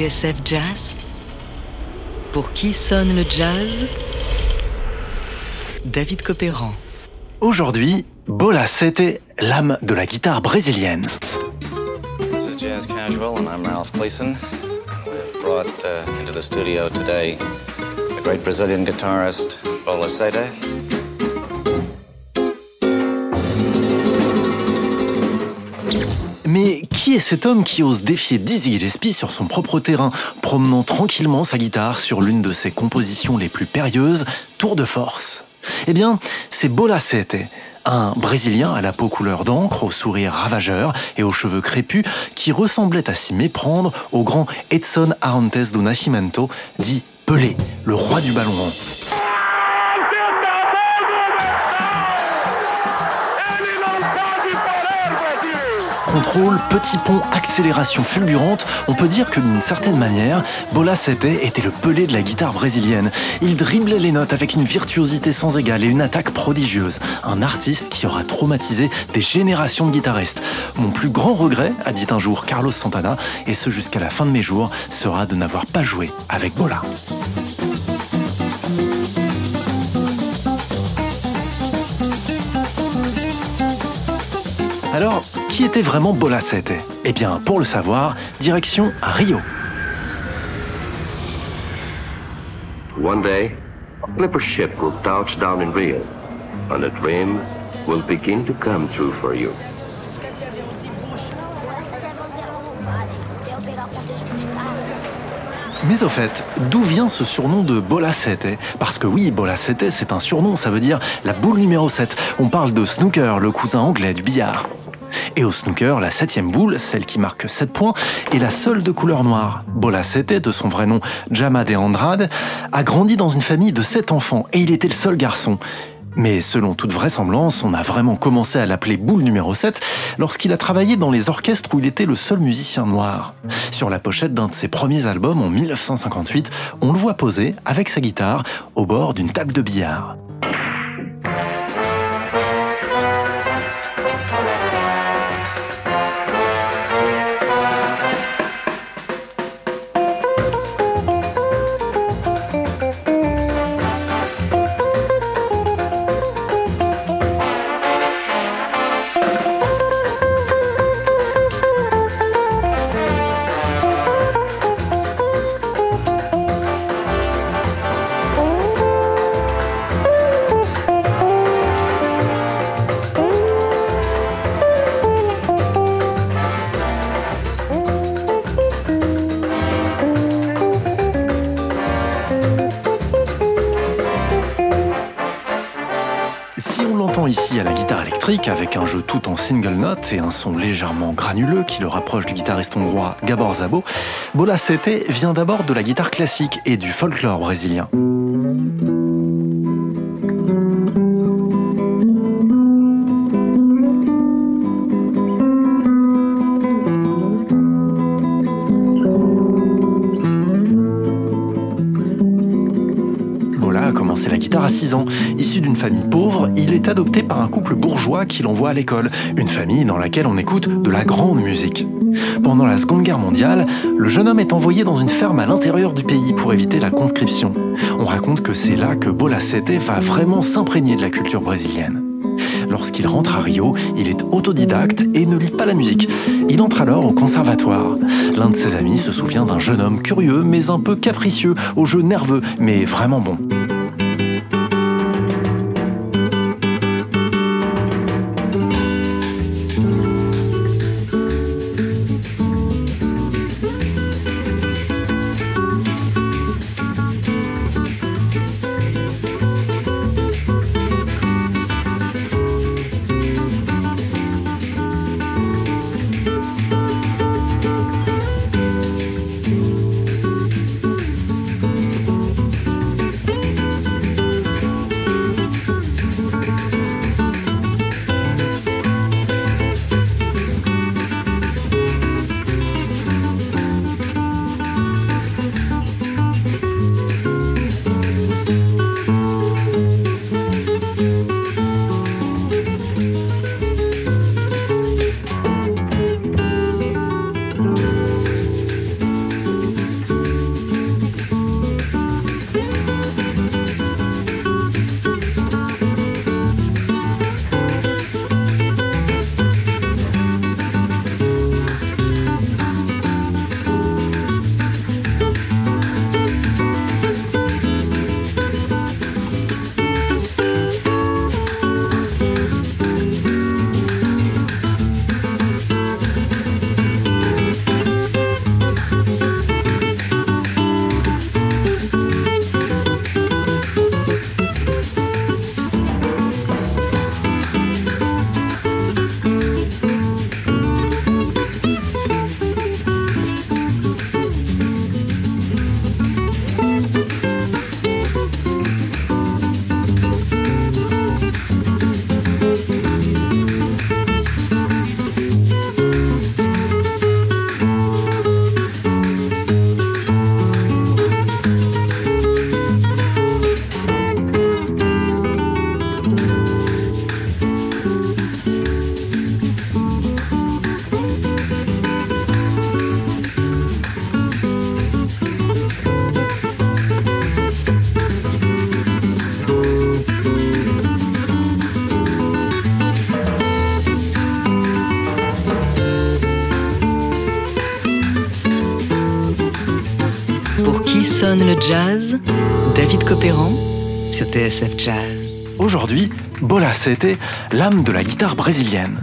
TSF Jazz Pour qui sonne le jazz? David Copéran. Aujourd'hui, Bola Sete, l'âme de la guitare brésilienne. This is Jazz Casual, and I'm Ralph Gleason. We've brought uh, into the studio today the great Brazilian guitarist Bola Sete. Qui est cet homme qui ose défier Dizzy Gillespie sur son propre terrain, promenant tranquillement sa guitare sur l'une de ses compositions les plus périlleuses, Tour de force? Eh bien, c'est Bola Sete, un Brésilien à la peau couleur d'encre, au sourire ravageur et aux cheveux crépus, qui ressemblait à s'y méprendre au grand Edson Arantes do Nascimento, dit Pelé, le roi du ballon. Contrôle, petit pont, accélération fulgurante, on peut dire que d'une certaine manière, Bola Sete était le pelé de la guitare brésilienne. Il driblait les notes avec une virtuosité sans égale et une attaque prodigieuse. Un artiste qui aura traumatisé des générations de guitaristes. Mon plus grand regret, a dit un jour Carlos Santana, et ce jusqu'à la fin de mes jours, sera de n'avoir pas joué avec Bola. Qui était vraiment Bola Sete Eh bien, pour le savoir, direction à Rio. One day, a clipper ship will touch down in Rio, and a dream will begin to come true for you. Mais au fait, d'où vient ce surnom de Bola Sete? Parce que oui, Bola Sete, c'est un surnom, ça veut dire la boule numéro 7. On parle de snooker, le cousin anglais du billard. Et au snooker, la septième boule, celle qui marque 7 points, est la seule de couleur noire. Bola Sete, de son vrai nom Jama de Andrade, a grandi dans une famille de 7 enfants et il était le seul garçon. Mais selon toute vraisemblance, on a vraiment commencé à l'appeler boule numéro 7 lorsqu'il a travaillé dans les orchestres où il était le seul musicien noir. Sur la pochette d'un de ses premiers albums en 1958, on le voit poser avec sa guitare au bord d'une table de billard. La guitare électrique avec un jeu tout en single note et un son légèrement granuleux qui le rapproche du guitariste hongrois Gabor Zabo, Bola Sete vient d'abord de la guitare classique et du folklore brésilien. A guitare à 6 ans. Issu d'une famille pauvre, il est adopté par un couple bourgeois qui l'envoie à l'école, une famille dans laquelle on écoute de la grande musique. Pendant la Seconde Guerre mondiale, le jeune homme est envoyé dans une ferme à l'intérieur du pays pour éviter la conscription. On raconte que c'est là que Bola Sete va vraiment s'imprégner de la culture brésilienne. Lorsqu'il rentre à Rio, il est autodidacte et ne lit pas la musique. Il entre alors au conservatoire. L'un de ses amis se souvient d'un jeune homme curieux mais un peu capricieux, au jeu nerveux mais vraiment bon. Le jazz David Copéran sur TSF Jazz. Aujourd'hui, Bola Sete, l'âme de la guitare brésilienne.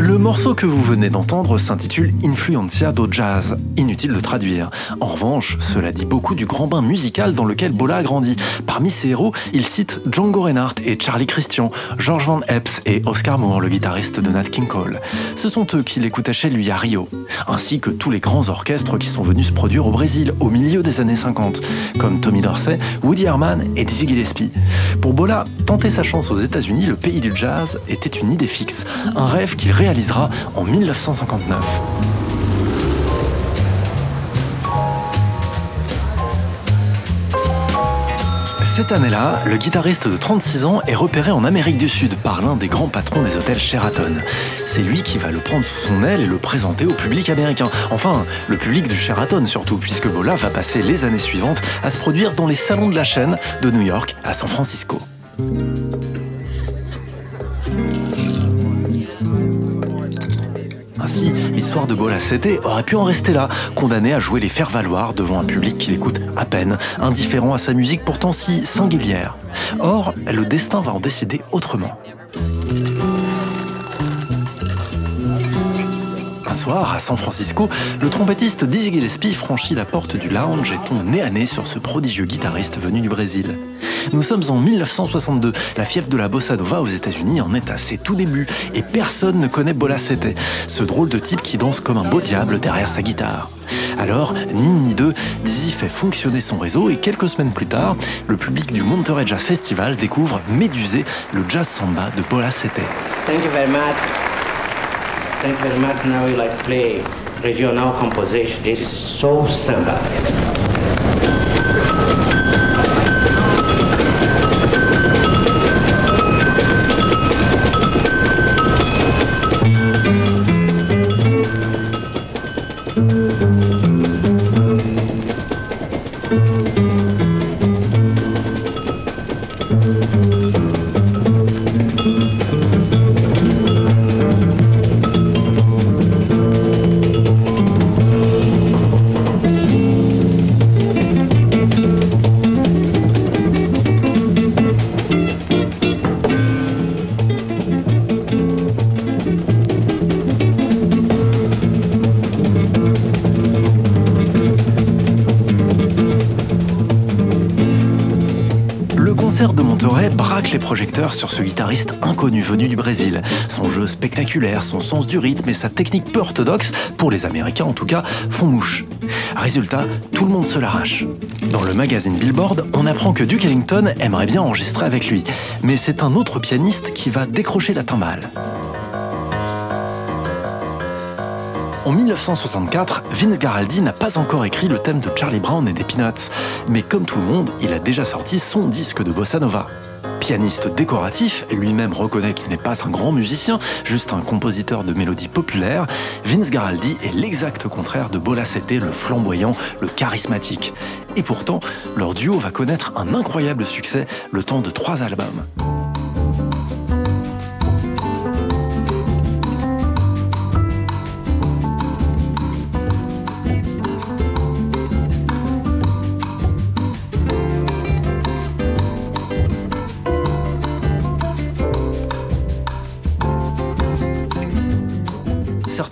Le morceau que vous venez d'entendre s'intitule Influencia do Jazz. Inutile de traduire. En revanche, cela dit beaucoup du grand bain musical dans lequel Bola a grandi. Parmi ses héros, il cite Django Reinhardt et Charlie Christian, George Van Epps et Oscar Moore, le guitariste de Nat King Cole. Ce sont eux qui l'écoutaient chez lui à Rio, ainsi que tous les grands orchestres qui sont venus se produire au Brésil au milieu des années 50, comme Tommy Dorsey, Woody Herman et Dizzy Gillespie. Pour Bola, tenter sa chance aux États-Unis, le pays du jazz, était une idée fixe, un rêve qu'il réalisait en 1959. Cette année-là, le guitariste de 36 ans est repéré en Amérique du Sud par l'un des grands patrons des hôtels Sheraton. C'est lui qui va le prendre sous son aile et le présenter au public américain. Enfin, le public du Sheraton surtout, puisque Bola va passer les années suivantes à se produire dans les salons de la chaîne de New York à San Francisco. Ainsi, l'histoire de Bola Sete aurait pu en rester là, condamné à jouer les faire-valoir devant un public qui l'écoute à peine, indifférent à sa musique pourtant si singulière. Or, le destin va en décider autrement. Soir, à San Francisco, le trompettiste Dizzy Gillespie franchit la porte du lounge et tombe nez à nez sur ce prodigieux guitariste venu du Brésil. Nous sommes en 1962, la fièvre de la bossa nova aux États-Unis en est à ses tout débuts et personne ne connaît Bola Sete, ce drôle de type qui danse comme un beau diable derrière sa guitare. Alors, ni ni deux, Dizzy fait fonctionner son réseau et quelques semaines plus tard, le public du Monterey Jazz Festival découvre Médusé, le jazz samba de Bola Sete. Thank you very much. Thank you very much. Now we like play regional composition. It is so samba. Braque les projecteurs sur ce guitariste inconnu venu du Brésil. Son jeu spectaculaire, son sens du rythme et sa technique peu orthodoxe, pour les Américains en tout cas, font mouche. Résultat, tout le monde se l'arrache. Dans le magazine Billboard, on apprend que Duke Ellington aimerait bien enregistrer avec lui, mais c'est un autre pianiste qui va décrocher la timbale. En 1964, Vince Garaldi n'a pas encore écrit le thème de Charlie Brown et des Peanuts, mais comme tout le monde, il a déjà sorti son disque de bossa nova. Pianiste décoratif, lui-même reconnaît qu'il n'est pas un grand musicien, juste un compositeur de mélodies populaires, Vince Garaldi est l'exact contraire de Bola Sete, le flamboyant, le charismatique. Et pourtant, leur duo va connaître un incroyable succès le temps de trois albums.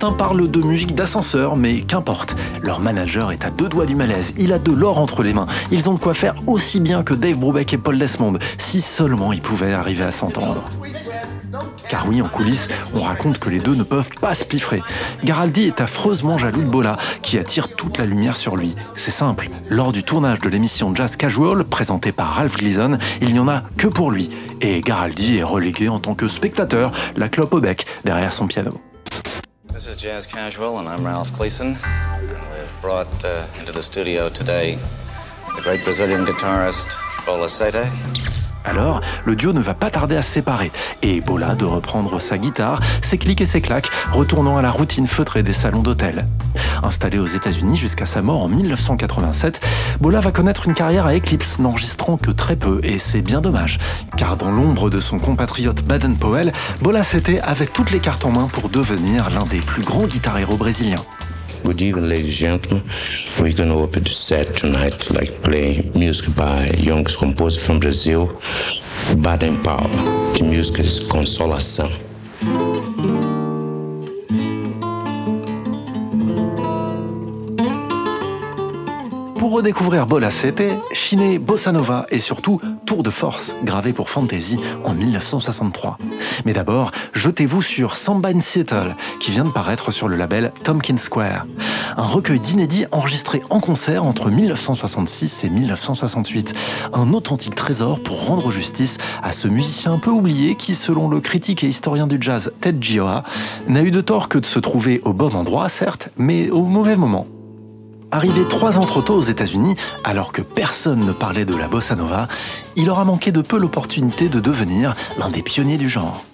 Certains parlent de musique d'ascenseur, mais qu'importe. Leur manager est à deux doigts du malaise. Il a de l'or entre les mains. Ils ont de quoi faire aussi bien que Dave Brubeck et Paul Desmond, si seulement ils pouvaient arriver à s'entendre. Car oui, en coulisses, on raconte que les deux ne peuvent pas se piffrer. Garaldi est affreusement jaloux de Bola, qui attire toute la lumière sur lui. C'est simple, lors du tournage de l'émission Jazz Casual, présentée par Ralph Gleason, il n'y en a que pour lui. Et Garaldi est relégué en tant que spectateur, la clope au bec, derrière son piano. This is Jazz Casual, and I'm Ralph Gleason. And we've brought uh, into the studio today the great Brazilian guitarist Bola Sete. Alors, le duo ne va pas tarder à se séparer, et Bola de reprendre sa guitare, ses clics et ses claques, retournant à la routine feutrée des salons d'hôtel. Installé aux États-Unis jusqu'à sa mort en 1987, Bola va connaître une carrière à éclipse, n'enregistrant que très peu, et c'est bien dommage, car dans l'ombre de son compatriote Baden Powell, Bola Sete avait toutes les cartes en main pour devenir l'un des plus grands guitareros brésiliens. Good evening, ladies and gentlemen. We're going to open the set tonight, like play music by young composer from Brazil, Baden Powell. The music is Consolação. Pour redécouvrir Bola Sete, chiné Bossa Nova et surtout Tour de Force, gravé pour Fantasy en 1963. Mais d'abord, jetez-vous sur Samba in Seattle, qui vient de paraître sur le label Tompkins Square. Un recueil d'inédits enregistrés en concert entre 1966 et 1968. Un authentique trésor pour rendre justice à ce musicien un peu oublié qui, selon le critique et historien du jazz Ted Gioa, n'a eu de tort que de se trouver au bon endroit, certes, mais au mauvais moment. Arrivé trois ans trop tôt aux États-Unis, alors que personne ne parlait de la bossa nova, il aura manqué de peu l'opportunité de devenir l'un des pionniers du genre.